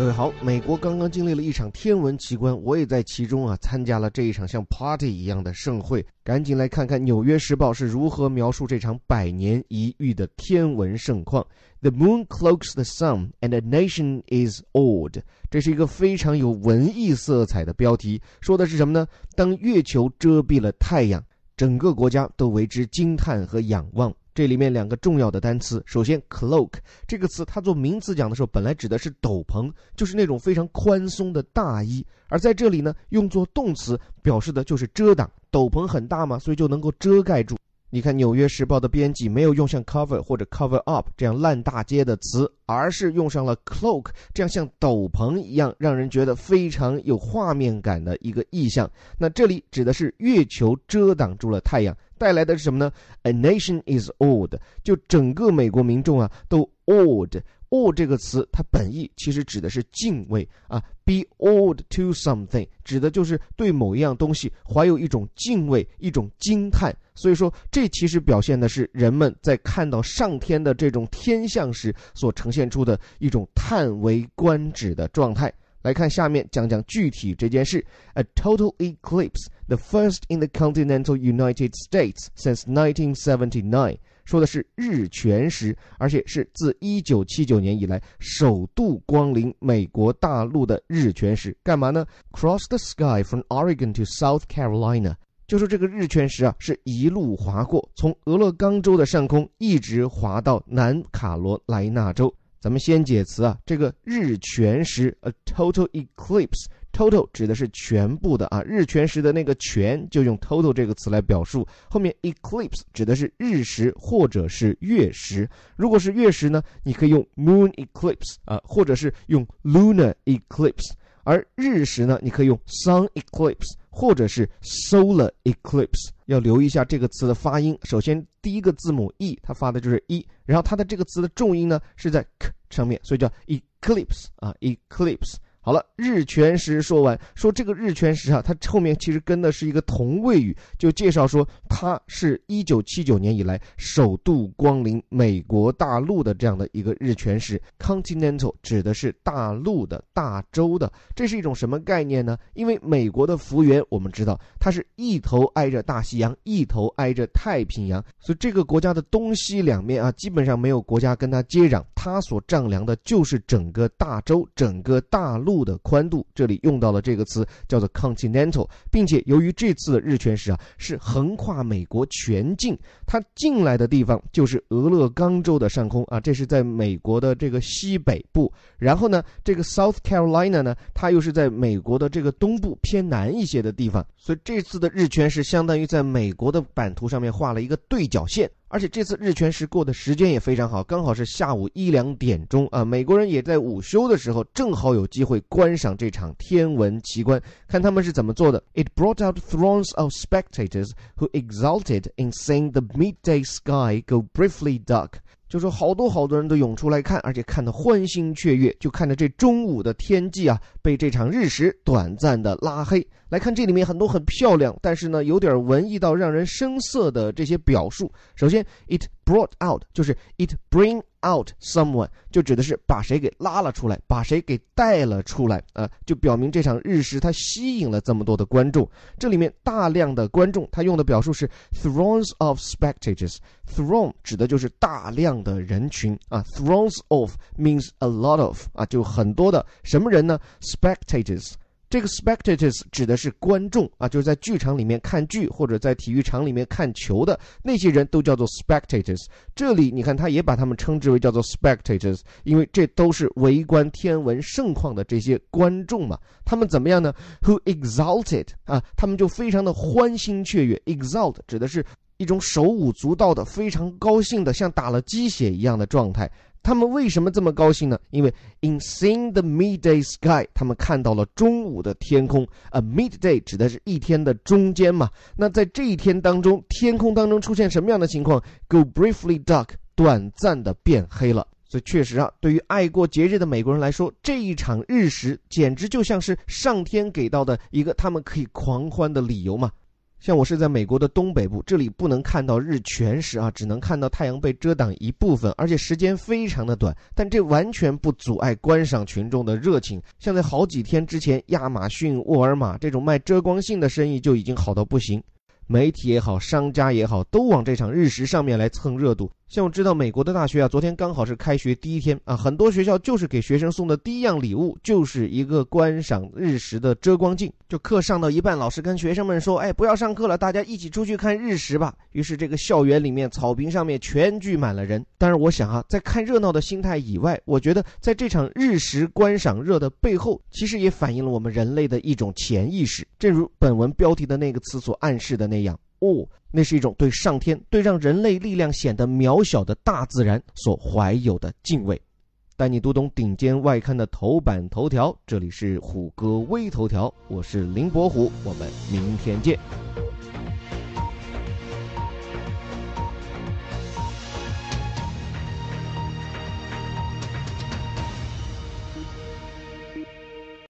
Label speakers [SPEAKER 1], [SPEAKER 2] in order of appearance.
[SPEAKER 1] 各位好，美国刚刚经历了一场天文奇观，我也在其中啊，参加了这一场像 party 一样的盛会。赶紧来看看《纽约时报》是如何描述这场百年一遇的天文盛况。The moon cloaks the sun, and a nation is awed。这是一个非常有文艺色彩的标题，说的是什么呢？当月球遮蔽了太阳，整个国家都为之惊叹和仰望。这里面两个重要的单词，首先 cloak 这个词，它做名词讲的时候，本来指的是斗篷，就是那种非常宽松的大衣，而在这里呢，用作动词，表示的就是遮挡。斗篷很大嘛，所以就能够遮盖住。你看《纽约时报》的编辑没有用像 cover 或者 cover up 这样烂大街的词，而是用上了 cloak 这样像斗篷一样，让人觉得非常有画面感的一个意象。那这里指的是月球遮挡住了太阳。带来的是什么呢？A nation is awed，就整个美国民众啊都 awed。awe 这个词，它本意其实指的是敬畏啊，be awed to something，指的就是对某一样东西怀有一种敬畏、一种惊叹。所以说，这其实表现的是人们在看到上天的这种天象时所呈现出的一种叹为观止的状态。来看下面讲讲具体这件事。A total eclipse, the first in the continental United States since 1979，说的是日全食，而且是自1979年以来首度光临美国大陆的日全食。干嘛呢？Cross the sky from Oregon to South Carolina，就说这个日全食啊，是一路划过，从俄勒冈州的上空一直划到南卡罗来纳州。咱们先解词啊，这个日全食，a total eclipse，total 指的是全部的啊，日全食的那个全就用 total 这个词来表述，后面 eclipse 指的是日食或者是月食，如果是月食呢，你可以用 moon eclipse 啊，或者是用 lunar eclipse，而日食呢，你可以用 sun eclipse。或者是 solar eclipse，要留意一下这个词的发音。首先，第一个字母 e，它发的就是 e，然后它的这个词的重音呢是在 k 上面，所以叫 eclipse 啊，eclipse。好了，日全食说完，说这个日全食啊，它后面其实跟的是一个同位语，就介绍说它是一九七九年以来首度光临美国大陆的这样的一个日全食。Continental 指的是大陆的大洲的，这是一种什么概念呢？因为美国的幅员我们知道，它是一头挨着大西洋，一头挨着太平洋，所以这个国家的东西两面啊，基本上没有国家跟它接壤，它所丈量的就是整个大洲，整个大陆。的宽度，这里用到了这个词叫做 continental，并且由于这次的日全食啊是横跨美国全境，它进来的地方就是俄勒冈州的上空啊，这是在美国的这个西北部。然后呢，这个 South Carolina 呢，它又是在美国的这个东部偏南一些的地方，所以这次的日全食相当于在美国的版图上面画了一个对角线。而且这次日全食过的时间也非常好，刚好是下午一两点钟啊，美国人也在午休的时候，正好有机会观赏这场天文奇观，看他们是怎么做的。It brought out throngs of spectators who exulted in seeing the midday sky go briefly dark。就说好多好多人都涌出来看，而且看得欢欣雀跃，就看着这中午的天际啊，被这场日食短暂的拉黑。来看这里面很多很漂亮，但是呢有点文艺到让人生涩的这些表述。首先，it brought out 就是 it bring。Out someone 就指的是把谁给拉了出来，把谁给带了出来啊，就表明这场日食它吸引了这么多的观众。这里面大量的观众，他用的表述是 throngs of spectators。throng 指的就是大量的人群啊，throngs of means a lot of 啊，就很多的什么人呢？spectators。这个 spectators 指的是观众啊，就是在剧场里面看剧或者在体育场里面看球的那些人都叫做 spectators。这里你看，他也把他们称之为叫做 spectators，因为这都是围观天文盛况的这些观众嘛。他们怎么样呢？Who exulted 啊？他们就非常的欢欣雀跃。exult 指的是一种手舞足蹈的、非常高兴的，像打了鸡血一样的状态。他们为什么这么高兴呢？因为 in seeing the midday sky，他们看到了中午的天空。A midday 指的是一天的中间嘛。那在这一天当中，天空当中出现什么样的情况？Go briefly dark，短暂的变黑了。所以确实啊，对于爱过节日的美国人来说，这一场日食简直就像是上天给到的一个他们可以狂欢的理由嘛。像我是在美国的东北部，这里不能看到日全食啊，只能看到太阳被遮挡一部分，而且时间非常的短。但这完全不阻碍观赏群众的热情。像在好几天之前，亚马逊、沃尔玛这种卖遮光性的生意就已经好到不行。媒体也好，商家也好，都往这场日食上面来蹭热度。像我知道美国的大学啊，昨天刚好是开学第一天啊，很多学校就是给学生送的第一样礼物就是一个观赏日食的遮光镜。就课上到一半，老师跟学生们说：“哎，不要上课了，大家一起出去看日食吧。”于是这个校园里面草坪上面全聚满了人。但是，我想啊，在看热闹的心态以外，我觉得在这场日食观赏热的背后，其实也反映了我们人类的一种潜意识。正如本文标题的那个词所暗示的那样，哦，那是一种对上天、对让人类力量显得渺小的大自然所怀有的敬畏。带你读懂顶尖外刊的头版头条，这里是虎哥微头条，我是林伯虎，我们明天见。